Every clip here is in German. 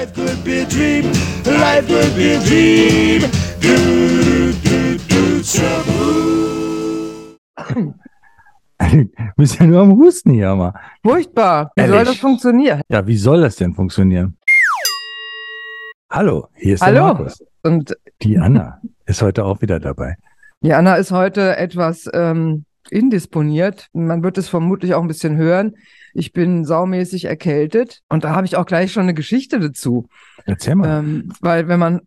Life could be a dream. Life could be a dream. Do, do, do, trouble. Wir sind ja nur am Husten hier, mal. Furchtbar. Wie soll Ehrlich? das funktionieren? Ja, wie soll das denn funktionieren? Hallo, hier ist der Hallo. Markus. Und Die Anna ist heute auch wieder dabei. Jana ist heute etwas ähm, indisponiert. Man wird es vermutlich auch ein bisschen hören. Ich bin saumäßig erkältet und da habe ich auch gleich schon eine Geschichte dazu. Erzähl mal. Ähm, weil wenn man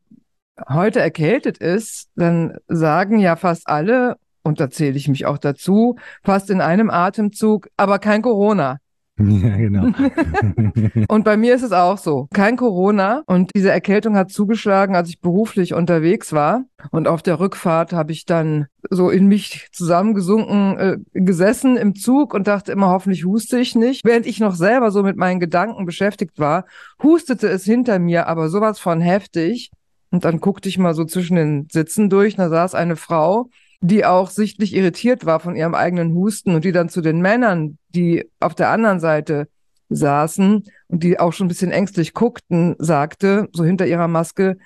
heute erkältet ist, dann sagen ja fast alle, und da zähle ich mich auch dazu, fast in einem Atemzug, aber kein Corona. Ja, genau. Und bei mir ist es auch so. Kein Corona. Und diese Erkältung hat zugeschlagen, als ich beruflich unterwegs war. Und auf der Rückfahrt habe ich dann so in mich zusammengesunken äh, gesessen im Zug und dachte immer, hoffentlich huste ich nicht. Während ich noch selber so mit meinen Gedanken beschäftigt war, hustete es hinter mir, aber sowas von heftig. Und dann guckte ich mal so zwischen den Sitzen durch. Da saß eine Frau, die auch sichtlich irritiert war von ihrem eigenen Husten und die dann zu den Männern, die auf der anderen Seite saßen und die auch schon ein bisschen ängstlich guckten, sagte, so hinter ihrer Maske,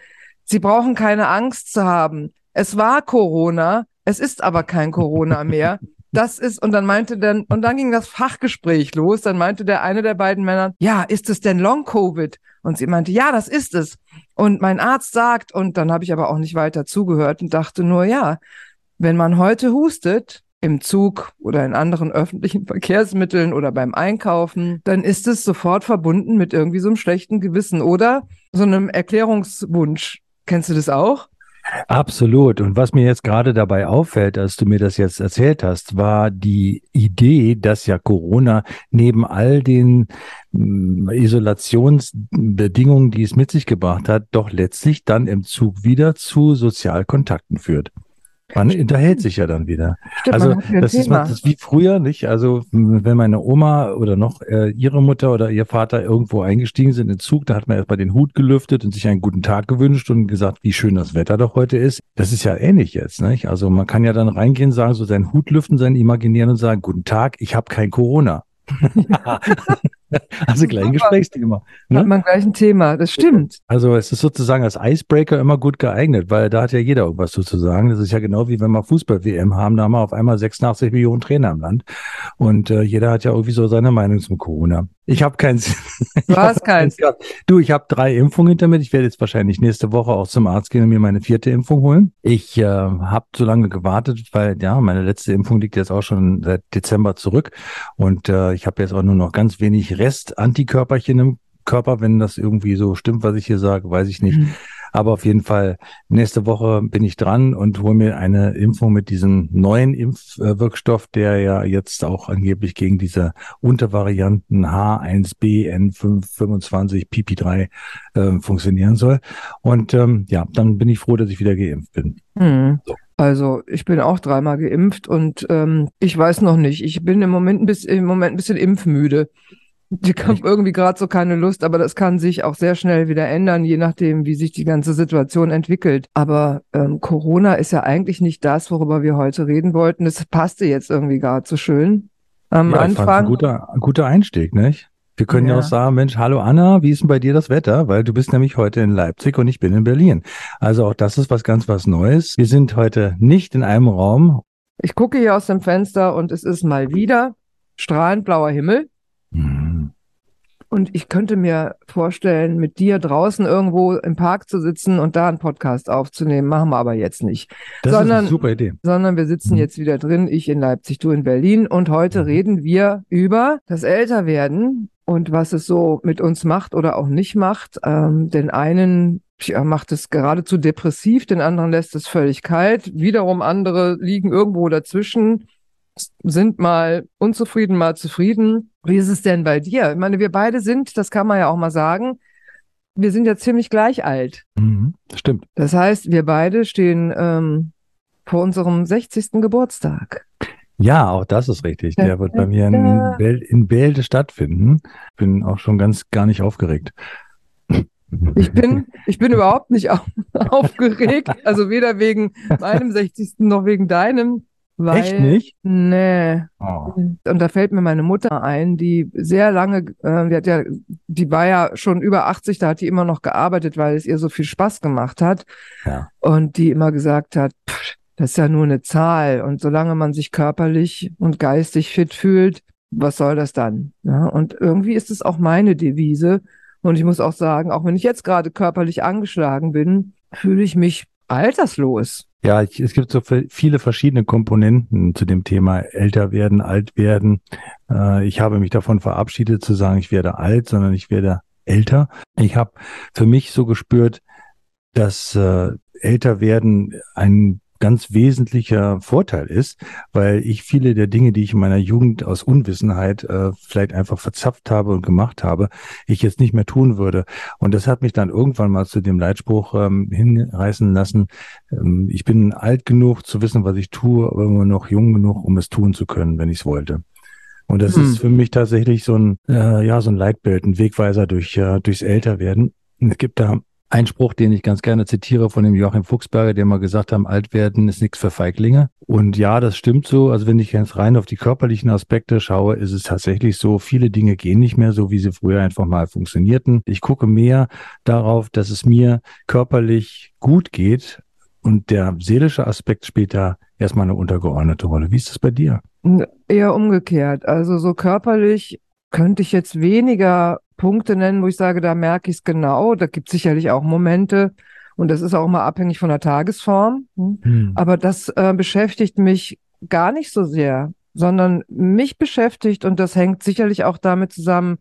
Sie brauchen keine Angst zu haben. Es war Corona, es ist aber kein Corona mehr. Das ist, und dann meinte dann, und dann ging das Fachgespräch los. Dann meinte der eine der beiden Männer, ja, ist es denn Long-Covid? Und sie meinte, ja, das ist es. Und mein Arzt sagt, und dann habe ich aber auch nicht weiter zugehört und dachte nur, ja, wenn man heute hustet, im Zug oder in anderen öffentlichen Verkehrsmitteln oder beim Einkaufen, dann ist es sofort verbunden mit irgendwie so einem schlechten Gewissen oder so einem Erklärungswunsch. Kennst du das auch? Absolut. Und was mir jetzt gerade dabei auffällt, als du mir das jetzt erzählt hast, war die Idee, dass ja Corona neben all den mm, Isolationsbedingungen, die es mit sich gebracht hat, doch letztlich dann im Zug wieder zu Sozialkontakten führt. Man unterhält sich ja dann wieder. Stimmt, also man das ist, Thema. das ist wie früher, nicht? Also wenn meine Oma oder noch äh, ihre Mutter oder ihr Vater irgendwo eingestiegen sind in den Zug, da hat man erstmal den Hut gelüftet und sich einen guten Tag gewünscht und gesagt, wie schön das Wetter doch heute ist. Das ist ja ähnlich jetzt, nicht? Also man kann ja dann reingehen, sagen, so seinen Hut lüften, seinen imaginieren und sagen, guten Tag, ich habe kein Corona. also gleich ein. Gesprächsthema. Hat Ne? man gleich ein Thema. Das stimmt. Also es ist sozusagen als Icebreaker immer gut geeignet, weil da hat ja jeder irgendwas zu zu sagen. Das ist ja genau wie wenn wir Fußball-WM haben, da haben wir auf einmal 86 Millionen Trainer im Land und äh, jeder hat ja irgendwie so seine Meinung zum Corona. Ich habe keins. Du hast keins. gehabt. Du, ich habe drei Impfungen hinter mir. Ich werde jetzt wahrscheinlich nächste Woche auch zum Arzt gehen und mir meine vierte Impfung holen. Ich äh, habe so lange gewartet, weil ja, meine letzte Impfung liegt jetzt auch schon seit Dezember zurück und äh, ich habe jetzt auch nur noch ganz wenig Rest-Antikörperchen im Körper, wenn das irgendwie so stimmt, was ich hier sage, weiß ich nicht. Mhm. Aber auf jeden Fall, nächste Woche bin ich dran und hole mir eine Impfung mit diesem neuen Impfwirkstoff, der ja jetzt auch angeblich gegen diese Untervarianten H1B N525 PP3 äh, funktionieren soll. Und ähm, ja, dann bin ich froh, dass ich wieder geimpft bin. Hm. So. Also ich bin auch dreimal geimpft und ähm, ich weiß noch nicht. Ich bin im Moment bisschen, im Moment ein bisschen impfmüde. Ich habe irgendwie gerade so keine Lust, aber das kann sich auch sehr schnell wieder ändern, je nachdem, wie sich die ganze Situation entwickelt. Aber ähm, Corona ist ja eigentlich nicht das, worüber wir heute reden wollten. Das passte jetzt irgendwie gerade so schön. Am ja, ich fand's ein Anfang. guter, guter Einstieg, nicht? Wir können ja. Ja. auch sagen, Mensch, hallo Anna, wie ist denn bei dir das Wetter? Weil du bist nämlich heute in Leipzig und ich bin in Berlin. Also auch das ist was ganz was Neues. Wir sind heute nicht in einem Raum. Ich gucke hier aus dem Fenster und es ist mal wieder strahlend blauer Himmel. Und ich könnte mir vorstellen, mit dir draußen irgendwo im Park zu sitzen und da einen Podcast aufzunehmen. Machen wir aber jetzt nicht. Das ist Sondern- eine super Idee. Sondern wir sitzen Mhm. jetzt wieder drin, ich in Leipzig, du in Berlin. Und heute Mhm. reden wir über das Älterwerden und was es so mit uns macht oder auch nicht macht. Ähm, den einen ja, macht es geradezu depressiv, den anderen lässt es völlig kalt. Wiederum andere liegen irgendwo dazwischen, sind mal unzufrieden, mal zufrieden. Wie ist es denn bei dir? Ich meine, wir beide sind, das kann man ja auch mal sagen, wir sind ja ziemlich gleich alt. Mhm. Das stimmt. Das heißt, wir beide stehen ähm, vor unserem 60. Geburtstag. Ja, auch das ist richtig. Der wird bei mir in, Bel in Bälde stattfinden. Bin auch schon ganz gar nicht aufgeregt. Ich bin, ich bin überhaupt nicht au aufgeregt, also weder wegen meinem 60. noch wegen deinem. Weil, Echt nicht? Nee. Oh. Und da fällt mir meine Mutter ein, die sehr lange, äh, die hat ja, die war ja schon über 80, da hat die immer noch gearbeitet, weil es ihr so viel Spaß gemacht hat. Ja. Und die immer gesagt hat, pff, das ist ja nur eine Zahl. Und solange man sich körperlich und geistig fit fühlt, was soll das dann? Ja, und irgendwie ist es auch meine Devise. Und ich muss auch sagen, auch wenn ich jetzt gerade körperlich angeschlagen bin, fühle ich mich alterslos. Ja, ich, es gibt so viele verschiedene Komponenten zu dem Thema älter werden, alt werden. Äh, ich habe mich davon verabschiedet zu sagen, ich werde alt, sondern ich werde älter. Ich habe für mich so gespürt, dass äh, älter werden ein ganz wesentlicher Vorteil ist, weil ich viele der Dinge, die ich in meiner Jugend aus Unwissenheit äh, vielleicht einfach verzapft habe und gemacht habe, ich jetzt nicht mehr tun würde. Und das hat mich dann irgendwann mal zu dem Leitspruch ähm, hinreißen lassen, ähm, ich bin alt genug zu wissen, was ich tue, aber immer noch jung genug, um es tun zu können, wenn ich es wollte. Und das hm. ist für mich tatsächlich so ein, äh, ja, so ein Leitbild, ein Wegweiser durch, äh, durchs Älterwerden. Es gibt da ein Spruch, den ich ganz gerne zitiere von dem Joachim Fuchsberger, der mal gesagt hat, alt werden ist nichts für Feiglinge. Und ja, das stimmt so. Also wenn ich jetzt rein auf die körperlichen Aspekte schaue, ist es tatsächlich so, viele Dinge gehen nicht mehr so, wie sie früher einfach mal funktionierten. Ich gucke mehr darauf, dass es mir körperlich gut geht. Und der seelische Aspekt spielt da erstmal eine untergeordnete Rolle. Wie ist das bei dir? Eher umgekehrt. Also so körperlich könnte ich jetzt weniger Punkte nennen, wo ich sage, da merke ich es genau. Da gibt es sicherlich auch Momente und das ist auch mal abhängig von der Tagesform. Hm. hm. Aber das äh, beschäftigt mich gar nicht so sehr, sondern mich beschäftigt und das hängt sicherlich auch damit zusammen,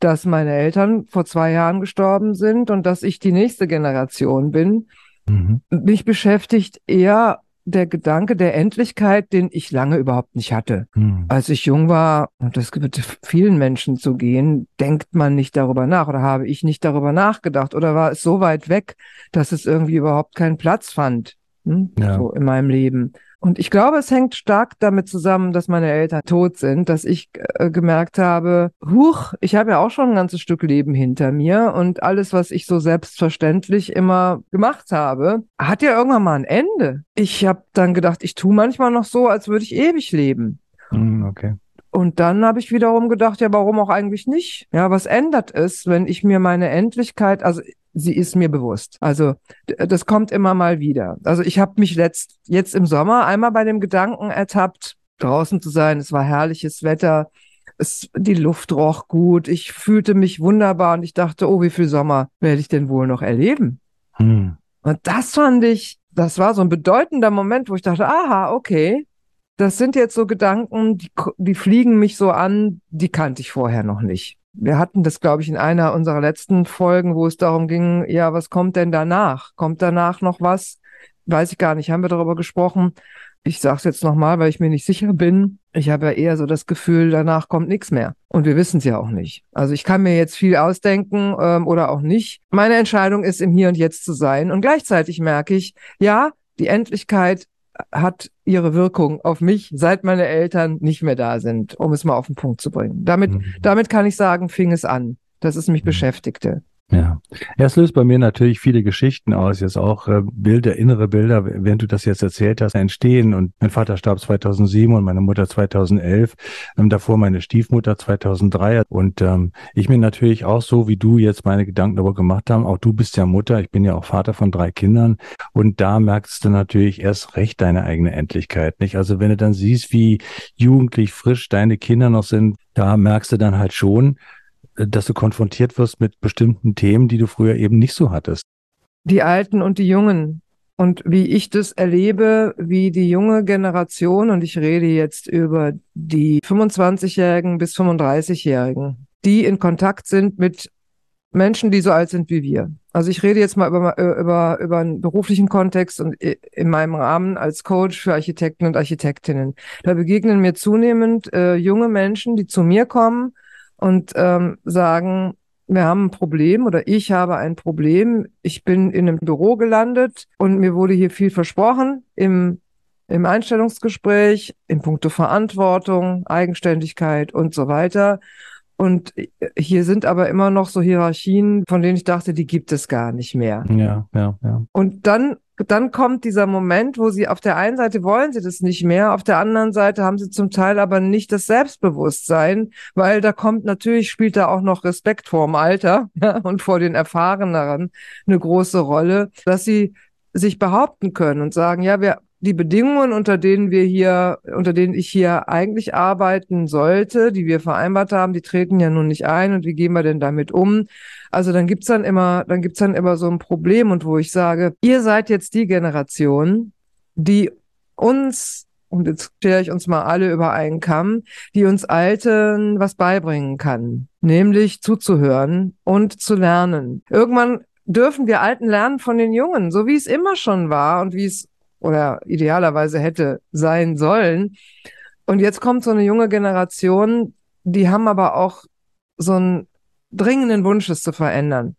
dass meine Eltern vor zwei Jahren gestorben sind und dass ich die nächste Generation bin. Mhm. Mich beschäftigt eher der Gedanke der Endlichkeit, den ich lange überhaupt nicht hatte. Hm. Als ich jung war, und das wird vielen Menschen zu gehen, denkt man nicht darüber nach oder habe ich nicht darüber nachgedacht oder war es so weit weg, dass es irgendwie überhaupt keinen Platz fand hm? ja. so in meinem Leben. Und ich glaube, es hängt stark damit zusammen, dass meine Eltern tot sind, dass ich äh, gemerkt habe, huch, ich habe ja auch schon ein ganzes Stück Leben hinter mir und alles, was ich so selbstverständlich immer gemacht habe, hat ja irgendwann mal ein Ende. Ich habe dann gedacht, ich tue manchmal noch so, als würde ich ewig leben. Mm, okay. Und dann habe ich wiederum gedacht, ja, warum auch eigentlich nicht? Ja, was ändert es, wenn ich mir meine Endlichkeit, also sie ist mir bewusst. Also das kommt immer mal wieder. Also ich habe mich letzt, jetzt im Sommer einmal bei dem Gedanken ertappt, draußen zu sein. Es war herrliches Wetter. Es, die Luft roch gut. Ich fühlte mich wunderbar und ich dachte, oh, wie viel Sommer werde ich denn wohl noch erleben? Hm. Und das fand ich, das war so ein bedeutender Moment, wo ich dachte, aha, okay. Das sind jetzt so Gedanken, die, die fliegen mich so an, die kannte ich vorher noch nicht wir hatten das, glaube ich, in einer unserer letzten Folgen, wo es darum ging, ja, was kommt denn danach? Kommt danach noch was? Weiß ich gar nicht. Haben wir darüber gesprochen? Ich sage es jetzt nochmal, weil ich mir nicht sicher bin. Ich habe ja eher so das Gefühl, danach kommt nichts mehr. Und wir wissen es ja auch nicht. Also ich kann mir jetzt viel ausdenken ähm, oder auch nicht. Meine Entscheidung ist, im Hier und Jetzt zu sein. Und gleichzeitig merke ich, ja, die Endlichkeit hat ihre Wirkung auf mich, seit meine Eltern nicht mehr da sind, um es mal auf den Punkt zu bringen. Damit, mhm. damit kann ich sagen, fing es an, dass es mich mhm. beschäftigte. Ja, es löst bei mir natürlich viele Geschichten aus, jetzt auch äh, Bilder, innere Bilder, während du das jetzt erzählt hast, entstehen. Und mein Vater starb 2007 und meine Mutter 2011, ähm, davor meine Stiefmutter 2003. Und ähm, ich mir natürlich auch so, wie du jetzt meine Gedanken darüber gemacht haben, auch du bist ja Mutter, ich bin ja auch Vater von drei Kindern. Und da merkst du natürlich erst recht deine eigene Endlichkeit, nicht? Also wenn du dann siehst, wie jugendlich frisch deine Kinder noch sind, da merkst du dann halt schon, dass du konfrontiert wirst mit bestimmten Themen, die du früher eben nicht so hattest. Die Alten und die Jungen. Und wie ich das erlebe, wie die junge Generation, und ich rede jetzt über die 25-Jährigen bis 35-Jährigen, die in Kontakt sind mit Menschen, die so alt sind wie wir. Also ich rede jetzt mal über, über, über einen beruflichen Kontext und in meinem Rahmen als Coach für Architekten und Architektinnen. Da begegnen mir zunehmend äh, junge Menschen, die zu mir kommen und ähm, sagen, wir haben ein Problem oder ich habe ein Problem. Ich bin in einem Büro gelandet und mir wurde hier viel versprochen im, im Einstellungsgespräch, in puncto Verantwortung, Eigenständigkeit und so weiter. Und hier sind aber immer noch so Hierarchien, von denen ich dachte, die gibt es gar nicht mehr. Ja, ja, ja. Und dann dann kommt dieser Moment, wo sie auf der einen Seite wollen sie das nicht mehr, auf der anderen Seite haben sie zum Teil aber nicht das Selbstbewusstsein, weil da kommt natürlich spielt da auch noch Respekt vor dem Alter ja, und vor den Erfahreneren eine große Rolle, dass sie sich behaupten können und sagen, ja, wir die Bedingungen, unter denen wir hier, unter denen ich hier eigentlich arbeiten sollte, die wir vereinbart haben, die treten ja nun nicht ein und wie gehen wir denn damit um? Also dann gibt's dann immer, dann gibt's dann immer so ein Problem und wo ich sage, ihr seid jetzt die Generation, die uns und jetzt stelle ich uns mal alle über einen Kamm, die uns Alten was beibringen kann, nämlich zuzuhören und zu lernen. Irgendwann dürfen wir Alten lernen von den Jungen, so wie es immer schon war und wie es oder idealerweise hätte sein sollen. Und jetzt kommt so eine junge Generation, die haben aber auch so einen dringenden Wunsch, es zu verändern.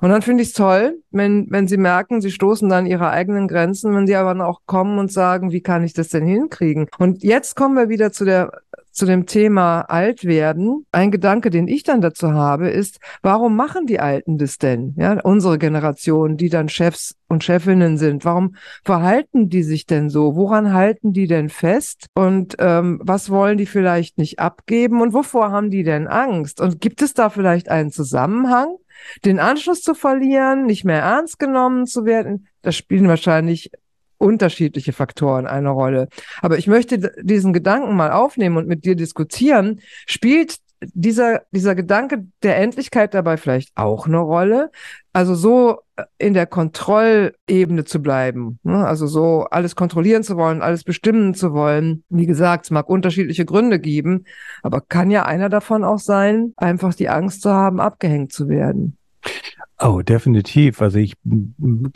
Und dann finde ich es toll, wenn, wenn sie merken, sie stoßen dann ihre eigenen Grenzen, wenn sie aber dann auch kommen und sagen, wie kann ich das denn hinkriegen? Und jetzt kommen wir wieder zu der zu dem Thema alt werden. Ein Gedanke, den ich dann dazu habe, ist, warum machen die Alten das denn? Ja, unsere Generation, die dann Chefs und Chefinnen sind. Warum verhalten die sich denn so? Woran halten die denn fest? Und ähm, was wollen die vielleicht nicht abgeben? Und wovor haben die denn Angst? Und gibt es da vielleicht einen Zusammenhang? Den Anschluss zu verlieren, nicht mehr ernst genommen zu werden, das spielen wahrscheinlich unterschiedliche Faktoren eine Rolle. Aber ich möchte diesen Gedanken mal aufnehmen und mit dir diskutieren. Spielt dieser, dieser Gedanke der Endlichkeit dabei vielleicht auch eine Rolle? Also so in der Kontrollebene zu bleiben, ne? also so alles kontrollieren zu wollen, alles bestimmen zu wollen. Wie gesagt, es mag unterschiedliche Gründe geben, aber kann ja einer davon auch sein, einfach die Angst zu haben, abgehängt zu werden. Oh, definitiv. Also ich,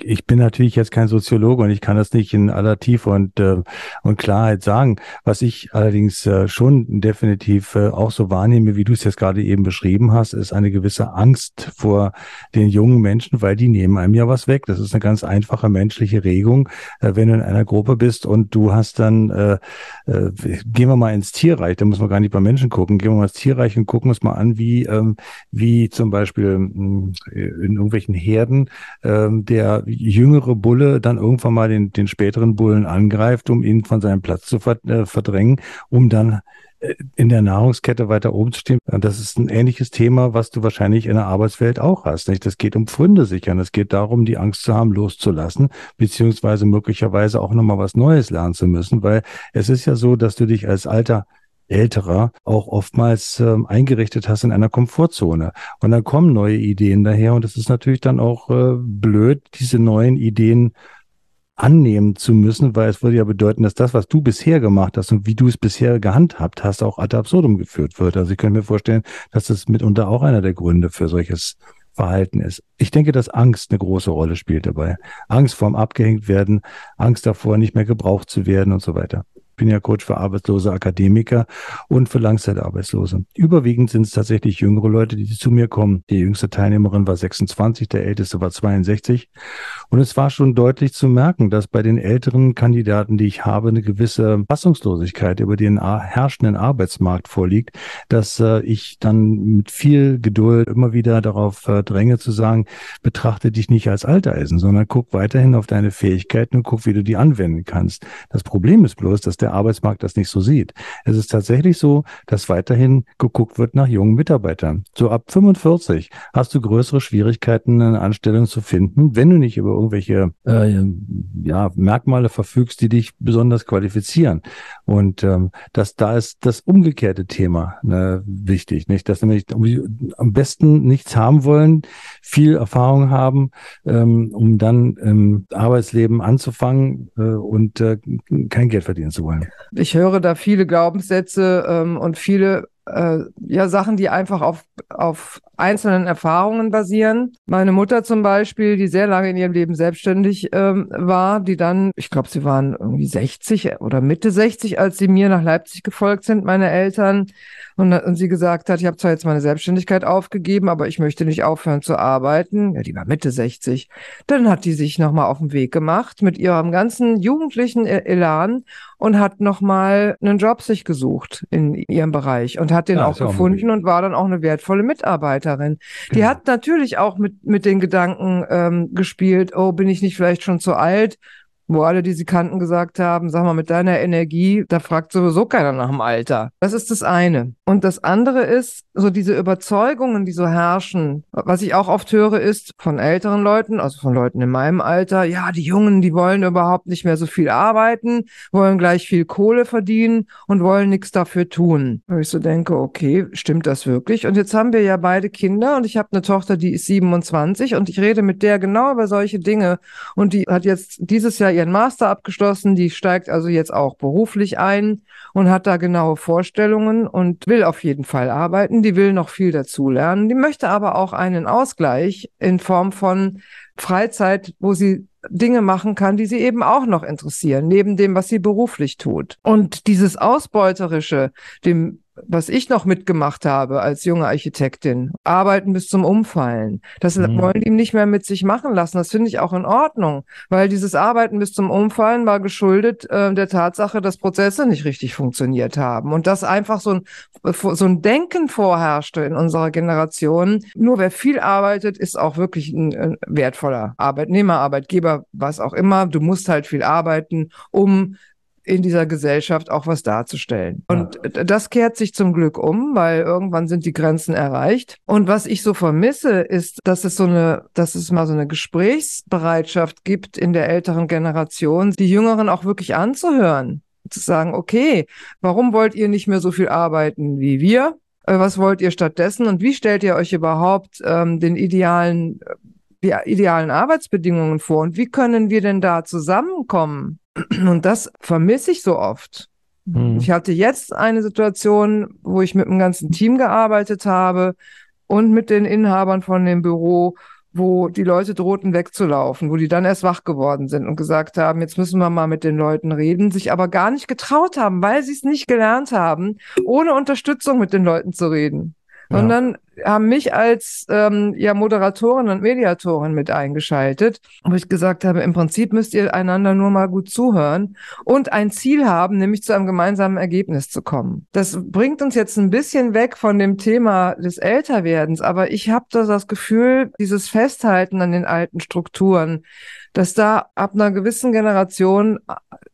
ich bin natürlich jetzt kein Soziologe und ich kann das nicht in aller Tiefe und, äh, und Klarheit sagen. Was ich allerdings äh, schon definitiv äh, auch so wahrnehme, wie du es jetzt gerade eben beschrieben hast, ist eine gewisse Angst vor den jungen Menschen, weil die nehmen einem ja was weg. Das ist eine ganz einfache menschliche Regung. Äh, wenn du in einer Gruppe bist und du hast dann, äh, äh, gehen wir mal ins Tierreich, da muss man gar nicht bei Menschen gucken, gehen wir mal ins Tierreich und gucken uns mal an, wie, ähm, wie zum Beispiel mh, hm, in irgendwelchen Herden ähm, der jüngere Bulle dann irgendwann mal den, den späteren Bullen angreift, um ihn von seinem Platz zu äh, verdrängen, um dann äh, in der Nahrungskette weiter oben zu stehen. Das ist ein ähnliches Thema, was du wahrscheinlich in der Arbeitswelt auch hast. Nicht? Das geht um Pfründe sichern. Es geht darum, die Angst zu haben, loszulassen, beziehungsweise möglicherweise auch nochmal was Neues lernen zu müssen, weil es ist ja so, dass du dich als alter älterer auch oftmals ähm, eingerichtet hast in einer Komfortzone. Und dann kommen neue Ideen daher und es ist natürlich dann auch äh, blöd, diese neuen Ideen annehmen zu müssen, weil es würde ja bedeuten, dass das, was du bisher gemacht hast und wie du es bisher gehandhabt hast, auch ad absurdum geführt wird. Also ich könnte mir vorstellen, dass das mitunter auch einer der Gründe für solches Verhalten ist. Ich denke, dass Angst eine große Rolle spielt dabei. Angst vorm abgehängt werden, Angst davor, nicht mehr gebraucht zu werden und so weiter bin ja Coach für arbeitslose Akademiker und für Langzeitarbeitslose. Überwiegend sind es tatsächlich jüngere Leute, die zu mir kommen. Die jüngste Teilnehmerin war 26, der älteste war 62. Und es war schon deutlich zu merken, dass bei den älteren Kandidaten, die ich habe, eine gewisse Fassungslosigkeit über den herrschenden Arbeitsmarkt vorliegt, dass äh, ich dann mit viel Geduld immer wieder darauf äh, dränge zu sagen, betrachte dich nicht als Alteisen, sondern guck weiterhin auf deine Fähigkeiten und guck, wie du die anwenden kannst. Das Problem ist bloß, dass der Arbeitsmarkt das nicht so sieht. Es ist tatsächlich so, dass weiterhin geguckt wird nach jungen Mitarbeitern. So ab 45 hast du größere Schwierigkeiten, eine Anstellung zu finden, wenn du nicht über irgendwelche äh, ja, Merkmale verfügst, die dich besonders qualifizieren. Und ähm, das, da ist das umgekehrte Thema ne, wichtig, nicht? Dass nämlich am besten nichts haben wollen, viel Erfahrung haben, ähm, um dann im Arbeitsleben anzufangen äh, und äh, kein Geld verdienen zu wollen. Ich höre da viele Glaubenssätze ähm, und viele äh, ja Sachen, die einfach auf, auf einzelnen Erfahrungen basieren. Meine Mutter zum Beispiel, die sehr lange in ihrem Leben selbstständig ähm, war, die dann, ich glaube, sie waren irgendwie 60 oder Mitte 60, als sie mir nach Leipzig gefolgt sind, meine Eltern. Und, und sie gesagt hat, ich habe zwar jetzt meine Selbstständigkeit aufgegeben, aber ich möchte nicht aufhören zu arbeiten. Ja, die war Mitte 60. Dann hat die sich nochmal auf den Weg gemacht mit ihrem ganzen jugendlichen e-, Elan und hat nochmal einen Job sich gesucht in ihrem Bereich und hat den ja, auch gefunden auch und war dann auch eine wertvolle Mitarbeiterin. Genau. Die hat natürlich auch mit, mit den Gedanken ähm, gespielt, oh, bin ich nicht vielleicht schon zu alt? Wo alle, die sie kannten, gesagt haben, sag mal, mit deiner Energie, da fragt sowieso keiner nach dem Alter. Das ist das eine. Und das andere ist, so diese Überzeugungen, die so herrschen, was ich auch oft höre, ist von älteren Leuten, also von Leuten in meinem Alter, ja, die Jungen, die wollen überhaupt nicht mehr so viel arbeiten, wollen gleich viel Kohle verdienen und wollen nichts dafür tun. Wo ich so denke, okay, stimmt das wirklich? Und jetzt haben wir ja beide Kinder und ich habe eine Tochter, die ist 27 und ich rede mit der genau über solche Dinge und die hat jetzt dieses Jahr ihren Master abgeschlossen, die steigt also jetzt auch beruflich ein und hat da genaue Vorstellungen und will auf jeden Fall arbeiten. Die will noch viel dazulernen. Die möchte aber auch einen Ausgleich in Form von Freizeit, wo sie Dinge machen kann, die sie eben auch noch interessieren, neben dem, was sie beruflich tut. Und dieses Ausbeuterische, dem was ich noch mitgemacht habe als junge Architektin, arbeiten bis zum Umfallen. Das mhm. wollen die nicht mehr mit sich machen lassen. Das finde ich auch in Ordnung, weil dieses Arbeiten bis zum Umfallen war geschuldet äh, der Tatsache, dass Prozesse nicht richtig funktioniert haben und dass einfach so ein, so ein Denken vorherrschte in unserer Generation. Nur wer viel arbeitet, ist auch wirklich ein, ein wertvoller Arbeitnehmer, Arbeitgeber, was auch immer. Du musst halt viel arbeiten, um in dieser Gesellschaft auch was darzustellen. Und ja. das kehrt sich zum Glück um, weil irgendwann sind die Grenzen erreicht. Und was ich so vermisse, ist, dass es so eine, dass es mal so eine Gesprächsbereitschaft gibt in der älteren Generation, die Jüngeren auch wirklich anzuhören. Zu sagen, okay, warum wollt ihr nicht mehr so viel arbeiten wie wir? Äh, was wollt ihr stattdessen? Und wie stellt ihr euch überhaupt ähm, den idealen, die idealen Arbeitsbedingungen vor? Und wie können wir denn da zusammenkommen? Und das vermisse ich so oft. Mhm. Ich hatte jetzt eine Situation, wo ich mit dem ganzen Team gearbeitet habe und mit den Inhabern von dem Büro, wo die Leute drohten wegzulaufen, wo die dann erst wach geworden sind und gesagt haben, jetzt müssen wir mal mit den Leuten reden, sich aber gar nicht getraut haben, weil sie es nicht gelernt haben, ohne Unterstützung mit den Leuten zu reden. Ja. Und dann haben mich als ähm, ja, Moderatorin und Mediatorin mit eingeschaltet, wo ich gesagt habe, im Prinzip müsst ihr einander nur mal gut zuhören und ein Ziel haben, nämlich zu einem gemeinsamen Ergebnis zu kommen. Das bringt uns jetzt ein bisschen weg von dem Thema des Älterwerdens, aber ich habe das Gefühl, dieses Festhalten an den alten Strukturen, dass da ab einer gewissen Generation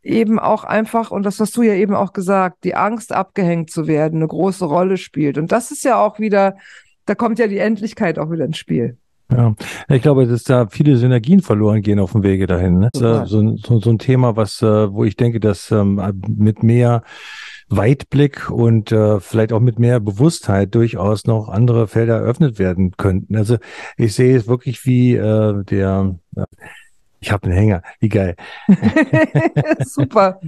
eben auch einfach, und das hast du ja eben auch gesagt, die Angst abgehängt zu werden, eine große Rolle spielt. Und das ist ja auch wieder da kommt ja die Endlichkeit auch wieder ins Spiel. Ja, ich glaube, dass da viele Synergien verloren gehen auf dem Wege dahin. Ne? So, so, so, ein Thema, was, äh, wo ich denke, dass ähm, mit mehr Weitblick und äh, vielleicht auch mit mehr Bewusstheit durchaus noch andere Felder eröffnet werden könnten. Also ich sehe es wirklich wie äh, der, äh, ich habe einen Hänger, wie geil. Super.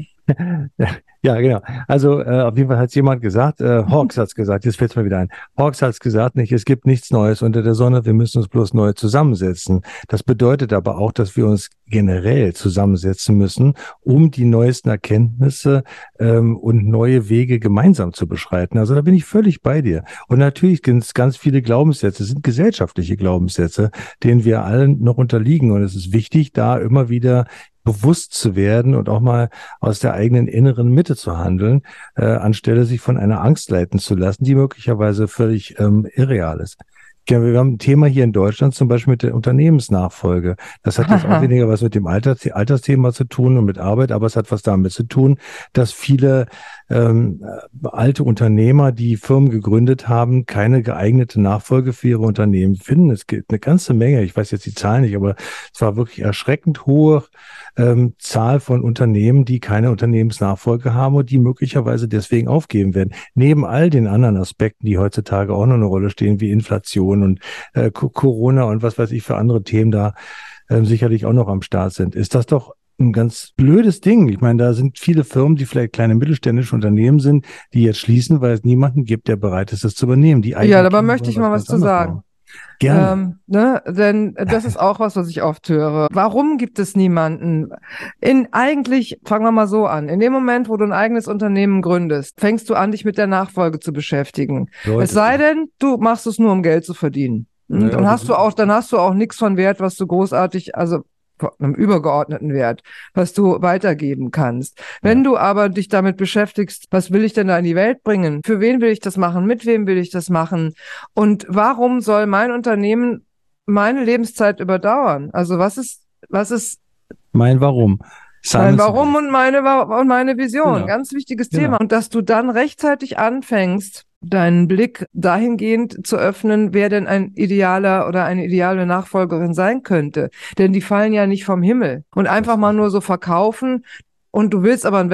Ja, genau. Also äh, auf jeden Fall hat jemand gesagt, äh, Hawks hat's gesagt, jetzt fällt's mir wieder ein. Hawks hat's gesagt, nicht, es gibt nichts Neues unter der Sonne, wir müssen uns bloß neu zusammensetzen. Das bedeutet aber auch, dass wir uns generell zusammensetzen müssen, um die neuesten Erkenntnisse ähm, und neue Wege gemeinsam zu beschreiten. Also da bin ich völlig bei dir. Und natürlich es ganz viele Glaubenssätze, sind gesellschaftliche Glaubenssätze, denen wir allen noch unterliegen. Und es ist wichtig, da immer wieder bewusst zu werden und auch mal aus der eigenen inneren Mitte zu handeln, äh, anstelle sich von einer Angst leiten zu lassen, die möglicherweise völlig ähm, irreal ist. Ja, wir haben ein Thema hier in Deutschland zum Beispiel mit der Unternehmensnachfolge. Das hat jetzt auch weniger was mit dem Alter, Altersthema zu tun und mit Arbeit, aber es hat was damit zu tun, dass viele ähm, alte Unternehmer, die Firmen gegründet haben, keine geeignete Nachfolge für ihre Unternehmen finden. Es gibt eine ganze Menge, ich weiß jetzt die Zahlen nicht, aber es war wirklich erschreckend hohe ähm, Zahl von Unternehmen, die keine Unternehmensnachfolge haben und die möglicherweise deswegen aufgeben werden. Neben all den anderen Aspekten, die heutzutage auch noch eine Rolle stehen, wie Inflation und äh, Corona und was weiß ich für andere Themen da äh, sicherlich auch noch am Start sind, ist das doch ein ganz blödes Ding. Ich meine, da sind viele Firmen, die vielleicht kleine mittelständische Unternehmen sind, die jetzt schließen, weil es niemanden gibt, der bereit ist, das zu übernehmen. Die ja, dabei möchte ich mal was zu sagen. Gerne. Ähm, ne? Denn das ist auch was, was ich oft höre. Warum gibt es niemanden? In eigentlich, fangen wir mal so an. In dem Moment, wo du ein eigenes Unternehmen gründest, fängst du an, dich mit der Nachfolge zu beschäftigen. Leute. Es sei denn, du machst es nur, um Geld zu verdienen. Naja, dann hast du auch, dann hast du auch nichts von Wert, was du großartig, also einem übergeordneten Wert, was du weitergeben kannst. Wenn du aber dich damit beschäftigst, was will ich denn da in die Welt bringen? Für wen will ich das machen? Mit wem will ich das machen? Und warum soll mein Unternehmen meine Lebenszeit überdauern? Also was ist, was ist Mein Warum. mein Warum und meine, und meine Vision. Genau. Ganz wichtiges Genau. Thema. Und dass du dann rechtzeitig anfängst, deinen Blick dahingehend zu öffnen, wer denn ein idealer oder eine ideale Nachfolgerin sein könnte. Denn die fallen ja nicht vom Himmel. Und einfach mal nur so verkaufen, und du willst aber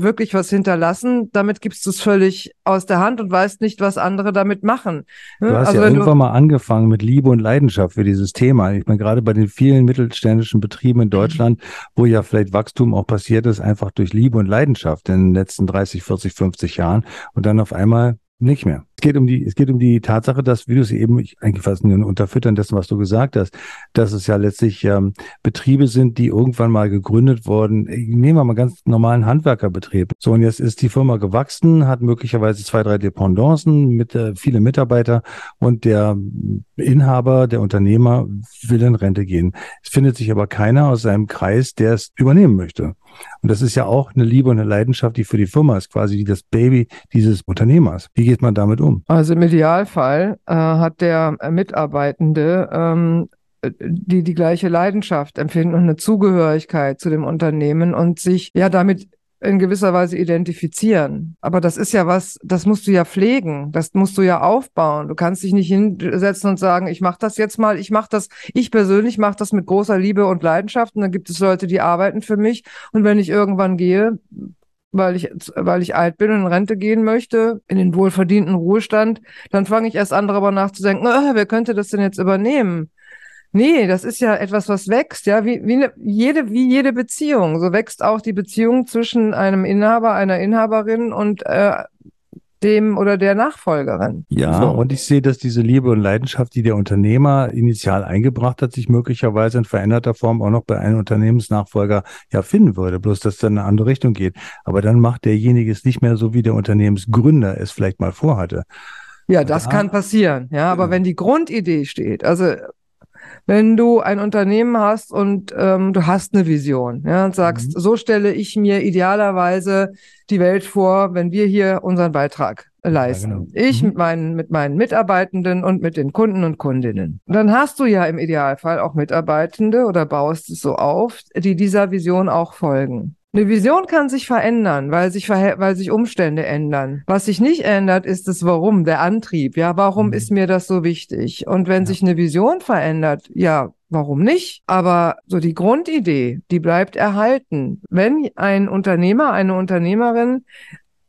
wirklich was hinterlassen, damit gibst du es völlig aus der Hand und weißt nicht, was andere damit machen. Du hast also ja irgendwann mal angefangen mit Liebe und Leidenschaft für dieses Thema. Ich meine, gerade bei den vielen mittelständischen Betrieben in Deutschland, wo ja vielleicht Wachstum auch passiert ist, einfach durch Liebe und Leidenschaft in den letzten 30, 40, 50 Jahren und dann auf einmal nicht mehr. Es geht um die, es geht um die Tatsache, dass, wie du es eben, ich, eigentlich fast nur Unterfüttern dessen, was du gesagt hast, dass es ja letztlich ähm, Betriebe sind, die irgendwann mal gegründet wurden. Nehmen wir mal ganz normalen Handwerkerbetrieb. So, und jetzt ist die Firma gewachsen, hat möglicherweise zwei, drei Dependancen mit äh, viele Mitarbeiter und der Inhaber, der Unternehmer will in Rente gehen. Es findet sich aber keiner aus seinem Kreis, der es übernehmen möchte. Und das ist ja auch eine Liebe und eine Leidenschaft, die für die Firma ist, quasi das Baby dieses Unternehmers. Wie geht man damit um? Also im Idealfall äh, hat der äh, Mitarbeitende ähm, äh, die die gleiche Leidenschaft empfinden und eine Zugehörigkeit zu dem Unternehmen und sich ja damit in gewisser Weise identifizieren. Aber das ist ja was, das musst du ja pflegen, das musst du ja aufbauen. Du kannst dich nicht hinsetzen und sagen, ich mache das jetzt mal, ich mache das, ich persönlich mache das mit großer Liebe und Leidenschaft und dann gibt es Leute, die arbeiten für mich und wenn ich irgendwann gehe, weil ich, weil ich alt bin und in Rente gehen möchte, in den wohlverdienten Ruhestand, dann fange ich erst an, darüber nachzudenken, äh, wer könnte das denn jetzt übernehmen? Nee, das ist ja etwas, was wächst, ja, wie, wie, ne, jede, wie jede Beziehung. So wächst auch die Beziehung zwischen einem Inhaber, einer Inhaberin und äh, dem oder der Nachfolgerin. Ja, So. und ich sehe, dass diese Liebe und Leidenschaft, die der Unternehmer initial eingebracht hat, sich möglicherweise in veränderter Form auch noch bei einem Unternehmensnachfolger ja finden würde, bloß dass dann in eine andere Richtung geht. Aber dann macht derjenige es nicht mehr so, wie der Unternehmensgründer es vielleicht mal vorhatte. Ja, das Ja. kann passieren, ja, aber Genau. wenn die Grundidee steht, also wenn du ein Unternehmen hast und ähm, du hast eine Vision, ja, und sagst, Mhm. so stelle ich mir idealerweise die Welt vor, wenn wir hier unseren Beitrag leisten. genau. Ich Mhm. mit meinen, mit meinen Mitarbeitenden und mit den Kunden und Kundinnen. Dann hast du ja im Idealfall auch Mitarbeitende oder baust es so auf, die dieser Vision auch folgen. Eine Vision kann sich verändern, weil sich, weil sich Umstände ändern. Was sich nicht ändert, ist das Warum, der Antrieb. Ja, warum Mhm. ist mir das so wichtig? Und wenn Ja. sich eine Vision verändert, ja, warum nicht? Aber so die Grundidee, die bleibt erhalten. Wenn ein Unternehmer, eine Unternehmerin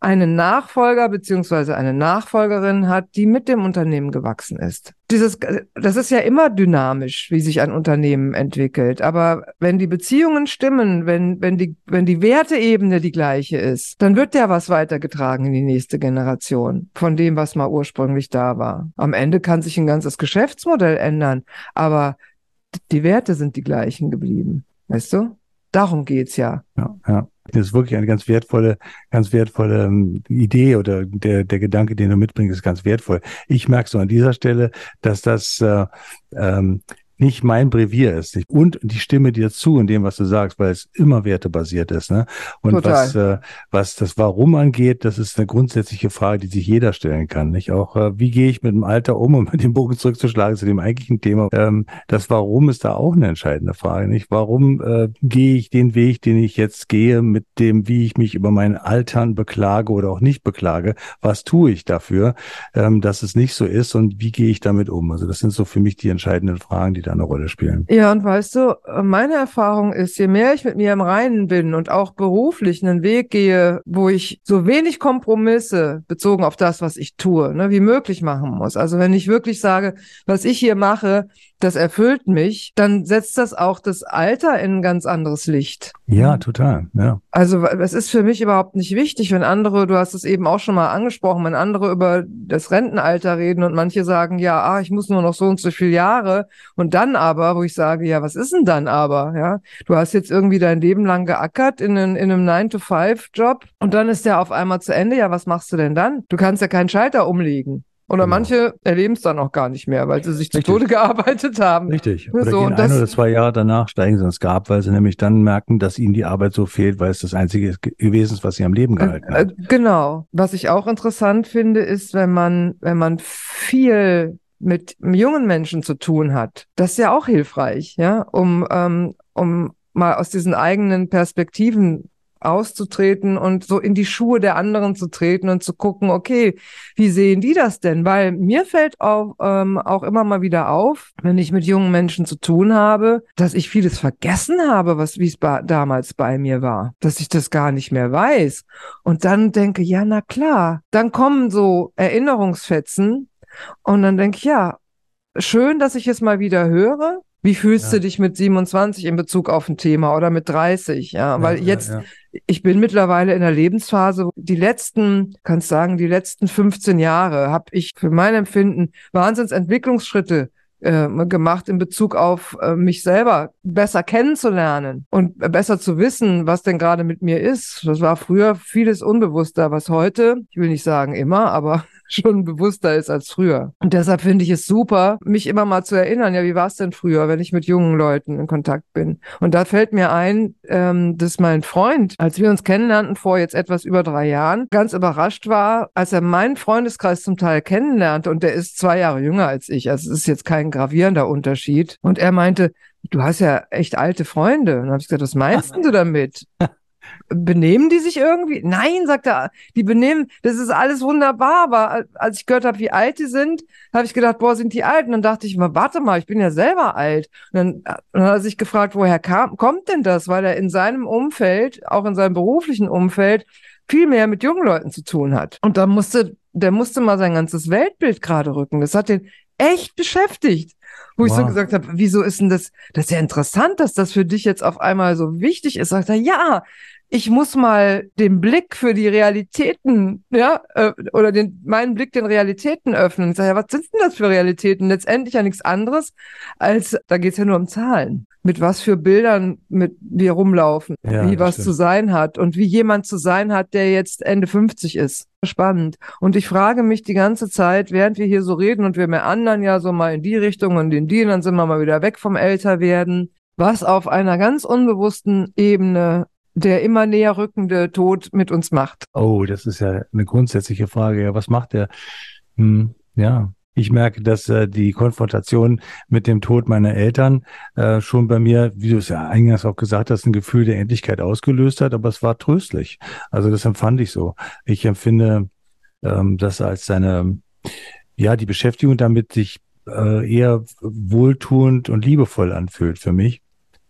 einen Nachfolger beziehungsweise eine Nachfolgerin hat, die mit dem Unternehmen gewachsen ist. Dieses, das ist ja immer dynamisch, wie sich ein Unternehmen entwickelt. Aber wenn die Beziehungen stimmen, wenn, wenn die, wenn die Werteebene die gleiche ist, dann wird ja was weitergetragen in die nächste Generation von dem, was mal ursprünglich da war. Am Ende kann sich ein ganzes Geschäftsmodell ändern, aber die Werte sind die gleichen geblieben. Weißt du? Darum geht's ja. Ja, ja. Das ist wirklich eine ganz wertvolle, ganz wertvolle ähm, Idee oder der, der Gedanke, den du mitbringst, ist ganz wertvoll. Ich merke so an dieser Stelle, dass das äh, ähm, nicht mein Brevier ist. Nicht? Und die Stimme dir zu in dem, was du sagst, weil es immer wertebasiert ist. Ne? Und Total. was, äh, was das Warum angeht, das ist eine grundsätzliche Frage, die sich jeder stellen kann. Nicht auch, äh, wie gehe ich mit dem Alter um, um den Bogen zurückzuschlagen zu dem eigentlichen Thema. Ähm, das Warum ist da auch eine entscheidende Frage. Nicht? Warum äh, gehe ich den Weg, den ich jetzt gehe, mit dem, wie ich mich über mein Altern beklage oder auch nicht beklage? Was tue ich dafür, ähm, dass es nicht so ist und wie gehe ich damit um? Also das sind so für mich die entscheidenden Fragen, die da da eine Rolle spielen. Ja, und weißt du, meine Erfahrung ist, je mehr ich mit mir im Reinen bin und auch beruflich einen Weg gehe, wo ich so wenig Kompromisse bezogen auf das, was ich tue, ne, wie möglich machen muss. Also wenn ich wirklich sage, was ich hier mache, das erfüllt mich, dann setzt das auch das Alter in ein ganz anderes Licht. Ja, total. Ja. Also es ist für mich überhaupt nicht wichtig, wenn andere, du hast es eben auch schon mal angesprochen, wenn andere über das Rentenalter reden und manche sagen, ja, ah, ich muss nur noch so und so viele Jahre und dann aber, wo ich sage, ja, was ist denn dann aber? Ja, du hast jetzt irgendwie dein Leben lang geackert in, in einem 9-to-5-Job und dann ist der auf einmal zu Ende. Ja, was machst du denn dann? Du kannst ja keinen Schalter umlegen. Oder genau. manche erleben es dann auch gar nicht mehr, weil sie sich Richtig. zu Tode gearbeitet haben. Richtig. Oder so, gehen ein oder zwei Jahre danach steigen sie ins Grab, weil sie nämlich dann merken, dass ihnen die Arbeit so fehlt, weil es das Einzige gewesen ist, was sie am Leben äh, gehalten hat. Genau. Was ich auch interessant finde, ist, wenn man, wenn man viel mit jungen Menschen zu tun hat, das ist ja auch hilfreich, ja, um, ähm, um mal aus diesen eigenen Perspektiven auszutreten und so in die Schuhe der anderen zu treten und zu gucken, okay, wie sehen die das denn? Weil mir fällt auch, ähm, auch immer mal wieder auf, wenn ich mit jungen Menschen zu tun habe, dass ich vieles vergessen habe, was wie es damals bei mir war, dass ich das gar nicht mehr weiß. Und dann denke, ja, na klar, dann kommen so Erinnerungsfetzen und dann denke ich, ja, schön, dass ich es mal wieder höre. Wie fühlst ja. du dich mit 27 in Bezug auf ein Thema oder mit 30? Ja, weil ja, jetzt, ja, ich bin mittlerweile in der Lebensphase, die letzten, kannst sagen, die letzten 15 Jahre habe ich für mein Empfinden Wahnsinnsentwicklungsschritte äh, gemacht in Bezug auf äh, mich selber besser kennenzulernen und besser zu wissen, was denn gerade mit mir ist. Das war früher vieles unbewusster, was heute, ich will nicht sagen immer, aber schon bewusster ist als früher. Und deshalb finde ich es super, mich immer mal zu erinnern, ja, wie war es denn früher, wenn ich mit jungen Leuten in Kontakt bin? Und da fällt mir ein, ähm, dass mein Freund, als wir uns kennenlernten vor jetzt etwas über drei Jahren, ganz überrascht war, als er meinen Freundeskreis zum Teil kennenlernte und der ist zwei Jahre jünger als ich, also es ist jetzt kein gravierender Unterschied. Und er meinte, du hast ja echt alte Freunde. Und dann habe ich gesagt, was meinst du damit? Benehmen die sich irgendwie? Nein, sagt er, die benehmen, das ist alles wunderbar, aber als ich gehört habe, wie alt die sind, habe ich gedacht, boah, sind die alt? Und dann dachte ich mal, warte mal, ich bin ja selber alt. Und dann, dann hat er sich gefragt, woher kam, kommt denn das? Weil er in seinem Umfeld, auch in seinem beruflichen Umfeld, viel mehr mit jungen Leuten zu tun hat. Und da musste, der musste mal sein ganzes Weltbild gerade rücken. Das hat den echt beschäftigt. Wo wow. ich so gesagt habe, wieso ist denn das, das ist ja interessant, dass das für dich jetzt auf einmal so wichtig ist. Sagt er, ja, ich muss mal den Blick für die Realitäten, ja, äh, oder den, meinen Blick den Realitäten öffnen. Ich sage, ja, was sind denn das für Realitäten? Letztendlich ja nichts anderes, als da geht's ja nur um Zahlen. Mit was für Bildern mit wir rumlaufen, ja, wie was stimmt. zu sein hat und wie jemand zu sein hat, der jetzt Ende 50 ist. Spannend. Und ich frage mich die ganze Zeit, während wir hier so reden und wir mehr anderen ja so mal in die Richtung und in die, und dann sind wir mal wieder weg vom Älterwerden, was auf einer ganz unbewussten Ebene der immer näher rückende Tod mit uns macht? Oh, das ist ja eine grundsätzliche Frage. Ja, was macht der? Hm, ja, ich merke, dass äh, die Konfrontation mit dem Tod meiner Eltern äh, schon bei mir, wie du es ja eingangs auch gesagt hast, ein Gefühl der Endlichkeit ausgelöst hat, aber es war tröstlich. Also das empfand ich so. Ich empfinde ähm, das als eine, ja, die Beschäftigung damit sich äh, eher wohltuend und liebevoll anfühlt für mich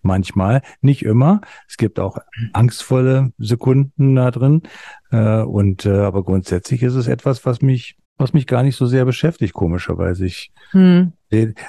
manchmal, nicht immer. Es gibt auch angstvolle Sekunden da drin. Äh, und äh, aber grundsätzlich ist es etwas, was mich, was mich gar nicht so sehr beschäftigt, komischerweise. Ich, hm.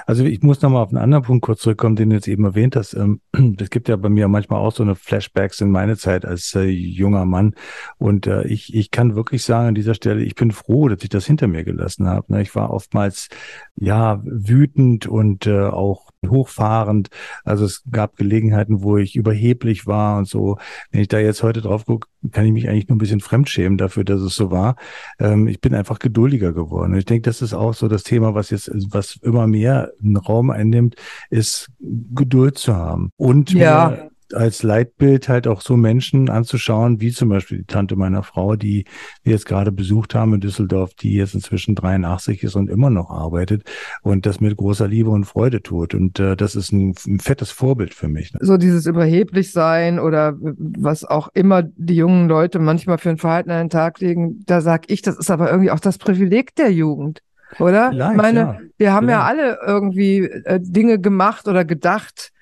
Also ich muss nochmal auf einen anderen Punkt kurz zurückkommen, den du jetzt eben erwähnt hast. Ähm, es gibt ja bei mir manchmal auch so eine Flashbacks in meine Zeit als äh, junger Mann. Und äh, ich, ich kann wirklich sagen an dieser Stelle, ich bin froh, dass ich das hinter mir gelassen habe. Ne? Ich war oftmals ja wütend und äh, auch hochfahrend. Also es gab Gelegenheiten, wo ich überheblich war und so. Wenn ich da jetzt heute drauf gucke, kann ich mich eigentlich nur ein bisschen fremdschämen dafür, dass es so war. Ähm, ich bin einfach geduldiger geworden. Und ich denke, das ist auch so das Thema, was jetzt, was immer mehr einen Raum einnimmt, ist Geduld zu haben. Und ja als Leitbild halt auch so Menschen anzuschauen, wie zum Beispiel die Tante meiner Frau, die wir jetzt gerade besucht haben in Düsseldorf, die jetzt inzwischen 83 ist und immer noch arbeitet und das mit großer Liebe und Freude tut. Und äh, das ist ein, ein, fettes Vorbild für mich. So dieses überheblich sein oder was auch immer die jungen Leute manchmal für ein Verhalten an den Tag legen, da sag ich, das ist aber irgendwie auch das Privileg der Jugend. Oder? Vielleicht, ich meine, ja. wir haben ja Vielleicht. alle irgendwie äh, Dinge gemacht oder gedacht,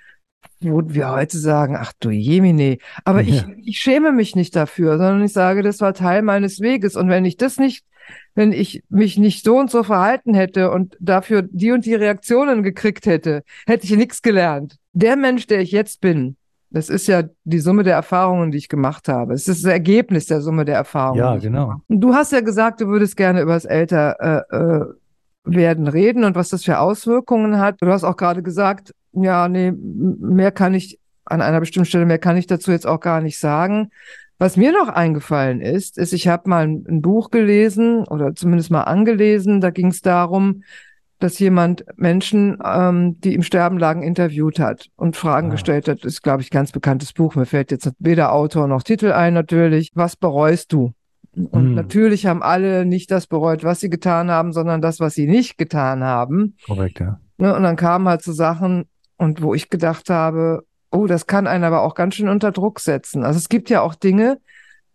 wo wir heute sagen, ach du Jemine. Aber ich, Ja. ich schäme mich nicht dafür, sondern ich sage, das war Teil meines Weges. Und wenn ich das nicht, wenn ich mich nicht so und so verhalten hätte und dafür die und die Reaktionen gekriegt hätte, hätte ich nichts gelernt. Der Mensch, der ich jetzt bin, das ist ja die Summe der Erfahrungen, die ich gemacht habe. Es ist das Ergebnis der Summe der Erfahrungen. Ja, ich genau. Du hast ja gesagt, du würdest gerne über das älter äh, äh, werden reden und was das für Auswirkungen hat. Du hast auch gerade gesagt, ja, nee, mehr kann ich an einer bestimmten Stelle, mehr kann ich dazu jetzt auch gar nicht sagen. Was mir noch eingefallen ist, ist, ich habe mal ein, ein Buch gelesen oder zumindest mal angelesen. Da ging es darum, dass jemand Menschen, ähm, die im Sterben lagen, interviewt hat und Fragen Ah. gestellt hat. Das ist, glaube ich, ein ganz bekanntes Buch. Mir fällt jetzt weder Autor noch Titel ein, natürlich. Was bereust du? Und Hm. natürlich haben alle nicht das bereut, was sie getan haben, sondern das, was sie nicht getan haben. Korrekt, ja. Ne? Und dann kamen halt so Sachen, und wo ich gedacht habe, oh, das kann einen aber auch ganz schön unter Druck setzen. Also es gibt ja auch Dinge,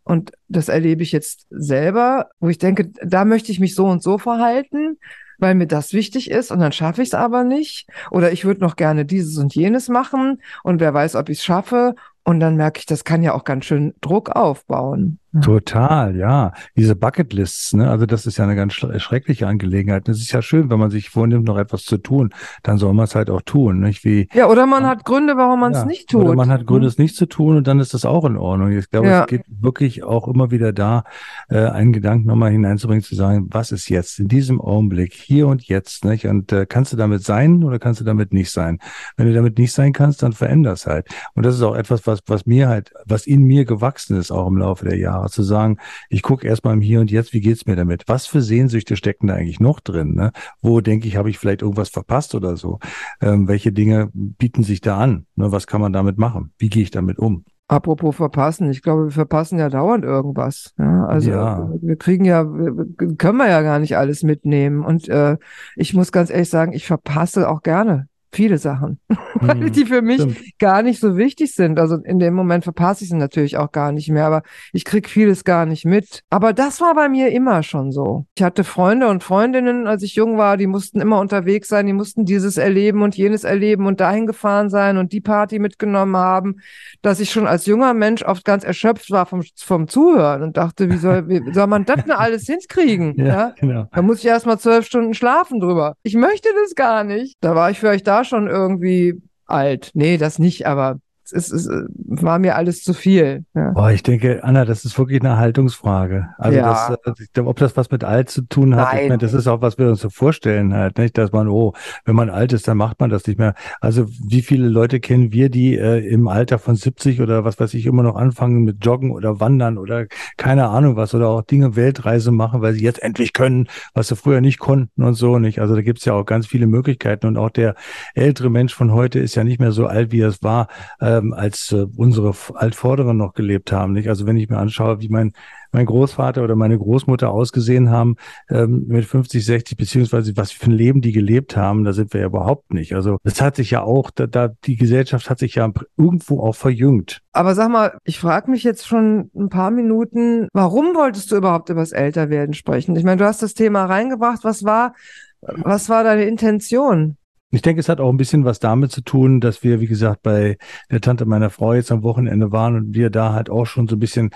und das erlebe ich jetzt selber, wo ich denke, da möchte ich mich so und so verhalten, weil mir das wichtig ist und dann schaffe ich es aber nicht. Oder ich würde noch gerne dieses und jenes machen und wer weiß, ob ich es schaffe. Und dann merke ich, das kann ja auch ganz schön Druck aufbauen. Total, ja. Diese Bucketlists, ne? Also das ist ja eine ganz schr- schreckliche Angelegenheit. Es ist ja schön, wenn man sich vornimmt, noch etwas zu tun, dann soll man es halt auch tun, nicht? Wie Ja, oder man hat Gründe, warum man es ja, nicht tut. Oder man hat Gründe, es nicht zu tun und dann ist das auch in Ordnung. Ich glaube, Ja. es geht wirklich auch immer wieder da, äh, einen Gedanken nochmal hineinzubringen, zu sagen, was ist jetzt in diesem Augenblick, hier und jetzt, nicht? Und äh, kannst du damit sein oder kannst du damit nicht sein? Wenn du damit nicht sein kannst, dann veränder es halt. Und das ist auch etwas, was, was mir halt, was in mir gewachsen ist, auch im Laufe der Jahre, zu sagen, ich gucke erstmal im Hier und Jetzt, wie geht's mir damit? Was für Sehnsüchte stecken da eigentlich noch drin? Ne? Wo denke ich, habe ich vielleicht irgendwas verpasst oder so? Ähm, welche Dinge bieten sich da an? Ne? Was kann man damit machen? Wie gehe ich damit um? Apropos verpassen, ich glaube, wir verpassen ja dauernd irgendwas. Ja, also Ja. wir kriegen ja, können wir ja gar nicht alles mitnehmen. Und äh, ich muss ganz ehrlich sagen, ich verpasse auch gerne viele Sachen, weil Mhm, die für mich stimmt. gar nicht so wichtig sind. Also in dem Moment verpasse ich sie natürlich auch gar nicht mehr, aber ich krieg vieles gar nicht mit. Aber das war bei mir immer schon so. Ich hatte Freunde und Freundinnen, als ich jung war, die mussten immer unterwegs sein, die mussten dieses erleben und jenes erleben und dahin gefahren sein und die Party mitgenommen haben, dass ich schon als junger Mensch oft ganz erschöpft war vom, vom Zuhören und dachte, wie soll, wie soll man das denn alles hinkriegen? Ja, genau. Da muss ich erst mal zwölf Stunden schlafen drüber. Ich möchte das gar nicht. Da war ich vielleicht da schon irgendwie alt. Nee, das nicht, aber es, es äh, war mir alles zu viel. Ja. Boah, ich denke, Anna, das ist wirklich eine Haltungsfrage. Also Ja. das, äh, ob das was mit alt zu tun hat, ich meine, das ist auch, was wir uns so vorstellen halt, nicht? Dass man, oh, wenn man alt ist, dann macht man das nicht mehr. Also wie viele Leute kennen wir, die äh, im Alter von 70 oder was weiß ich immer noch anfangen mit Joggen oder Wandern oder keine Ahnung was oder auch Dinge Weltreise machen, weil sie jetzt endlich können, was sie früher nicht konnten und so nicht. Also da gibt's ja auch ganz viele Möglichkeiten und auch der ältere Mensch von heute ist ja nicht mehr so alt, wie er es war, ähm, als äh, unsere Altvorderen noch gelebt haben. Nicht? Also wenn ich mir anschaue, wie mein mein Großvater oder meine Großmutter ausgesehen haben ähm, mit 50, 60, beziehungsweise was für ein Leben die gelebt haben, da sind wir ja überhaupt nicht. Also das hat sich ja auch, da, da die Gesellschaft hat sich ja irgendwo auch verjüngt. Aber sag mal, ich frage mich jetzt schon ein paar Minuten, warum wolltest du überhaupt über das Älterwerden sprechen? Ich meine, du hast das Thema reingebracht. Was war, was war deine Intention? Ich denke, es hat auch ein bisschen was damit zu tun, dass wir, wie gesagt, bei der Tante meiner Frau jetzt am Wochenende waren und wir da halt auch schon so ein bisschen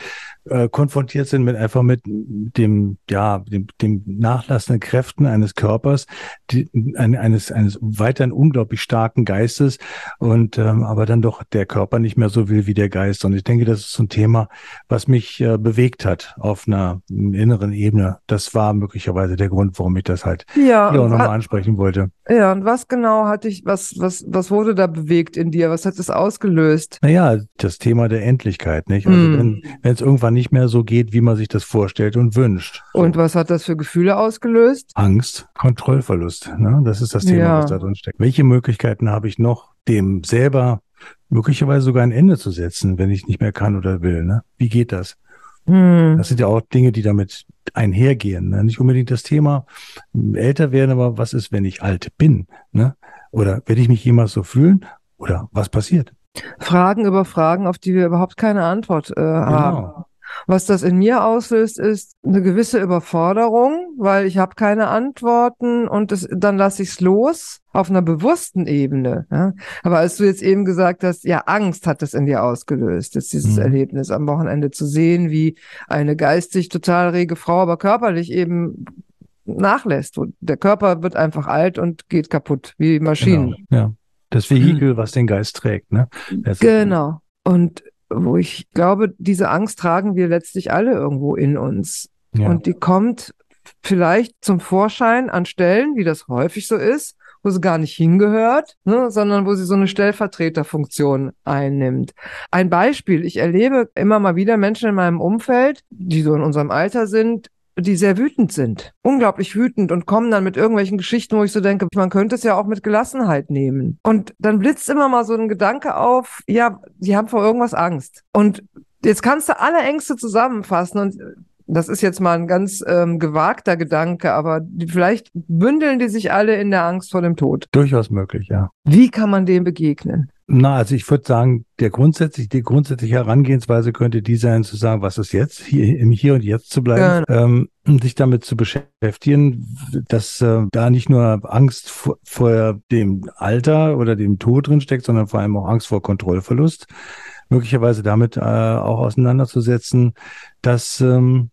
äh, konfrontiert sind mit einfach mit dem, ja, dem, dem nachlassenden Kräften eines Körpers, die, ein, eines, eines weiterhin unglaublich starken Geistes und ähm, aber dann doch der Körper nicht mehr so will wie der Geist. Und ich denke, das ist so ein Thema, was mich äh, bewegt hat auf einer inneren Ebene. Das war möglicherweise der Grund, warum ich das halt Ja, hier auch nochmal ansprechen wollte. Ja, und was genau hat dich, was, was, was wurde da bewegt in dir? Was hat es ausgelöst? Naja, das Thema der Endlichkeit, nicht? Also Hm. wenn es irgendwann nicht mehr so geht, wie man sich das vorstellt und wünscht. Und was hat das für Gefühle ausgelöst? Angst, Kontrollverlust, ne? Das ist das Thema, Ja. was da drin steckt. Welche Möglichkeiten habe ich noch, dem selber möglicherweise sogar ein Ende zu setzen, wenn ich nicht mehr kann oder will, ne? Wie geht das? Hm. Das sind ja auch Dinge, die damit einhergehen. Ne? Nicht unbedingt das Thema m, älter werden, aber was ist, wenn ich alt bin? Ne? Oder werde ich mich jemals so fühlen? Oder was passiert? Fragen über Fragen, auf die wir überhaupt keine Antwort äh, haben. Was das in mir auslöst, ist eine gewisse Überforderung, weil ich habe keine Antworten und das, dann lasse ich es los auf einer bewussten Ebene. Ja? Aber als du jetzt eben gesagt hast, ja, Angst hat das in dir ausgelöst, ist dieses mhm. Erlebnis am Wochenende zu sehen, wie eine geistig total rege Frau, aber körperlich eben nachlässt. Der Körper wird einfach alt und geht kaputt, wie Maschinen. Genau, ja. Das Vehikel, was den Geist trägt, ne? Genau. Und wo ich glaube, diese Angst tragen wir letztlich alle irgendwo in uns. Ja. Und die kommt vielleicht zum Vorschein an Stellen, wie das häufig so ist, wo sie gar nicht hingehört, ne, sondern wo sie so eine Stellvertreterfunktion einnimmt. Ein Beispiel, ich erlebe immer mal wieder Menschen in meinem Umfeld, die so in unserem Alter sind, die sehr wütend sind, unglaublich wütend und kommen dann mit irgendwelchen Geschichten, wo ich so denke, man könnte es ja auch mit Gelassenheit nehmen. Und dann blitzt immer mal so ein Gedanke auf, ja, die haben vor irgendwas Angst. Und jetzt kannst du alle Ängste zusammenfassen und das ist jetzt mal ein ganz ähm, gewagter Gedanke, aber die, vielleicht bündeln die sich alle in der Angst vor dem Tod. Durchaus möglich, ja. Wie kann man dem begegnen? Na, also ich würde sagen, der grundsätzlich, die grundsätzliche Herangehensweise könnte die sein, zu sagen, was ist jetzt, hier im Hier und Jetzt zu bleiben, genau. ähm, sich damit zu beschäftigen, dass äh, da nicht nur Angst vor, vor dem Alter oder dem Tod drin steckt, sondern vor allem auch Angst vor Kontrollverlust, möglicherweise damit äh, auch auseinanderzusetzen, dass ähm,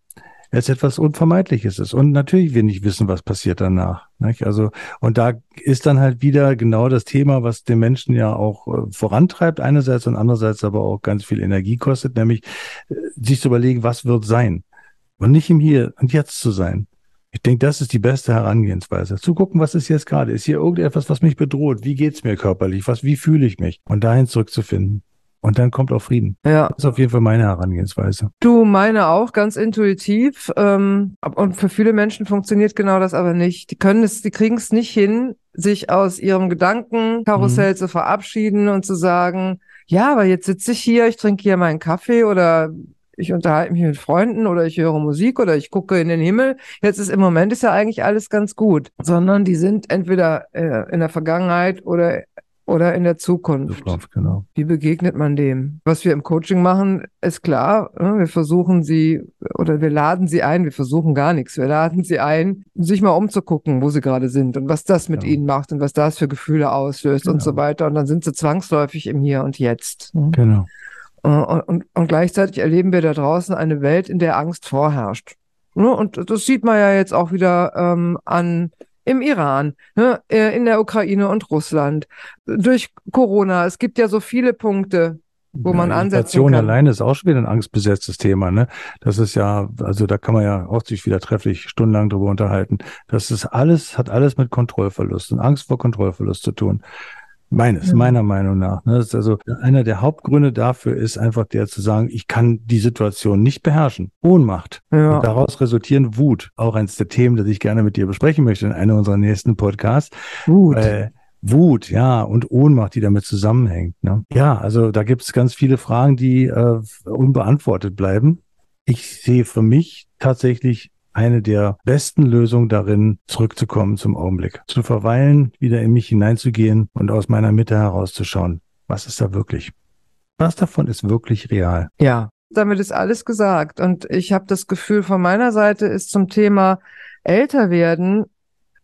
es etwas Unvermeidliches ist. Und natürlich wir nicht wissen, was passiert danach. Nicht? Also, und da ist dann halt wieder genau das Thema, was den Menschen ja auch äh, vorantreibt, einerseits und andererseits aber auch ganz viel Energie kostet, nämlich äh, sich zu überlegen, was wird sein. Und nicht im Hier und Jetzt zu sein. Ich denke, das ist die beste Herangehensweise. Zu gucken, was ist jetzt gerade? Ist hier irgendetwas, was mich bedroht? Wie geht's mir körperlich? Was, wie fühle ich mich? Und dahin zurückzufinden. Und dann kommt auch Frieden. Ja. Das ist auf jeden Fall meine Herangehensweise. Du, meine auch, ganz intuitiv. Ähm, und für viele Menschen funktioniert genau das aber nicht. Die können es, die kriegen es nicht hin, sich aus ihrem Gedankenkarussell mhm. zu verabschieden und zu sagen, ja, aber jetzt sitze ich hier, ich trinke hier meinen Kaffee oder ich unterhalte mich mit Freunden oder ich höre Musik oder ich gucke in den Himmel. Jetzt ist im Moment ist ja eigentlich alles ganz gut, sondern die sind entweder äh, in der Vergangenheit oder oder in der Zukunft. Zukunft genau. Wie begegnet man dem? Was wir im Coaching machen, ist klar. Ne? Wir versuchen sie oder wir laden sie ein. Wir versuchen gar nichts. Wir laden sie ein, sich mal umzugucken, wo sie gerade sind und was das mit genau. ihnen macht und was das für Gefühle auslöst genau. und so weiter. Und dann sind sie zwangsläufig im Hier und Jetzt. Genau. Äh, und, und, und gleichzeitig erleben wir da draußen eine Welt, in der Angst vorherrscht. Ne? Und das sieht man ja jetzt auch wieder ähm, an im Iran, ne, äh, in der Ukraine und Russland, durch Corona. Es gibt ja so viele Punkte, wo ja, man ansetzen Inflation alleine ist auch schon wieder ein angstbesetztes Thema, ne? Das ist ja, also da kann man ja auch sich wieder trefflich stundenlang drüber unterhalten. Das ist alles, hat alles mit Kontrollverlust und Angst vor Kontrollverlust zu tun. Meines, ja. meiner Meinung nach. Ne? Das ist also einer der Hauptgründe dafür ist einfach der zu sagen, ich kann die Situation nicht beherrschen. Ohnmacht. Ja. Und daraus resultieren Wut. Auch eines der Themen, das ich gerne mit dir besprechen möchte in einem unserer nächsten Podcasts. Wut. Äh, Wut, ja, und Ohnmacht, die damit zusammenhängt. Ne? Ja, also da gibt es ganz viele Fragen, die äh, unbeantwortet bleiben. Ich sehe für mich tatsächlich eine der besten Lösungen darin, zurückzukommen zum Augenblick. Zu verweilen, wieder in mich hineinzugehen und aus meiner Mitte herauszuschauen. Was ist da wirklich? Was davon ist wirklich real? Ja, damit ist alles gesagt. Und ich habe das Gefühl, von meiner Seite ist zum Thema älter werden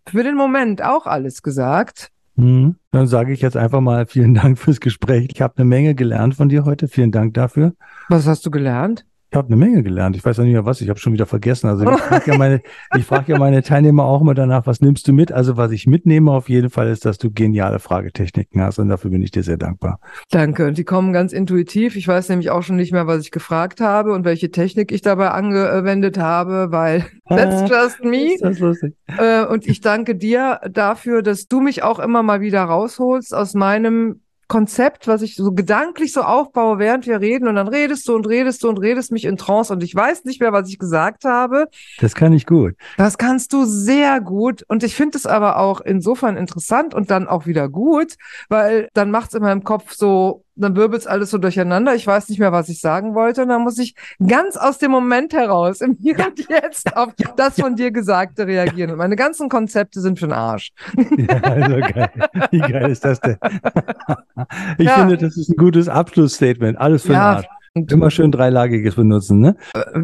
für den Moment auch alles gesagt. Hm, dann sage ich jetzt einfach mal vielen Dank fürs Gespräch. Ich habe eine Menge gelernt von dir heute. Vielen Dank dafür. Was hast du gelernt? Ich habe eine Menge gelernt. Ich weiß ja nicht mehr was. Ich habe schon wieder vergessen. Also ich frage ja, meine, ich frag ja meine Teilnehmer auch immer danach, was nimmst du mit? Also was ich mitnehme auf jeden Fall ist, dass du geniale Fragetechniken hast und dafür bin ich dir sehr dankbar. Danke. Und die kommen ganz intuitiv. Ich weiß nämlich auch schon nicht mehr, was ich gefragt habe und welche Technik ich dabei angewendet habe, weil that's just me. Das lustig. Äh, und ich danke dir dafür, dass du mich auch immer mal wieder rausholst aus meinem Konzept, was ich so gedanklich so aufbaue, während wir reden und dann redest du und redest du und redest mich in Trance und ich weiß nicht mehr, was ich gesagt habe. Das kann ich gut. Das kannst du sehr gut und ich finde es aber auch insofern interessant und dann auch wieder gut, weil dann macht es in meinem Kopf so dann wirbelt's alles so durcheinander. Ich weiß nicht mehr, was ich sagen wollte. Und dann muss ich ganz aus dem Moment heraus, im Hier ja. und Jetzt, auf ja. das von dir Gesagte reagieren. Und meine ganzen Konzepte sind für den Arsch. Ja, also geil. Wie geil ist das denn? ich finde, das ist ein gutes Abschlussstatement. Alles für den Arsch. Und Immer schön dreilagiges benutzen, ne?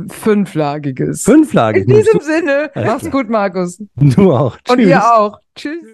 fünflagiges. Fünflagig. In diesem Sinne, mach's gut, Markus. du, auch. Und Tschüss. ihr auch. Tschüss.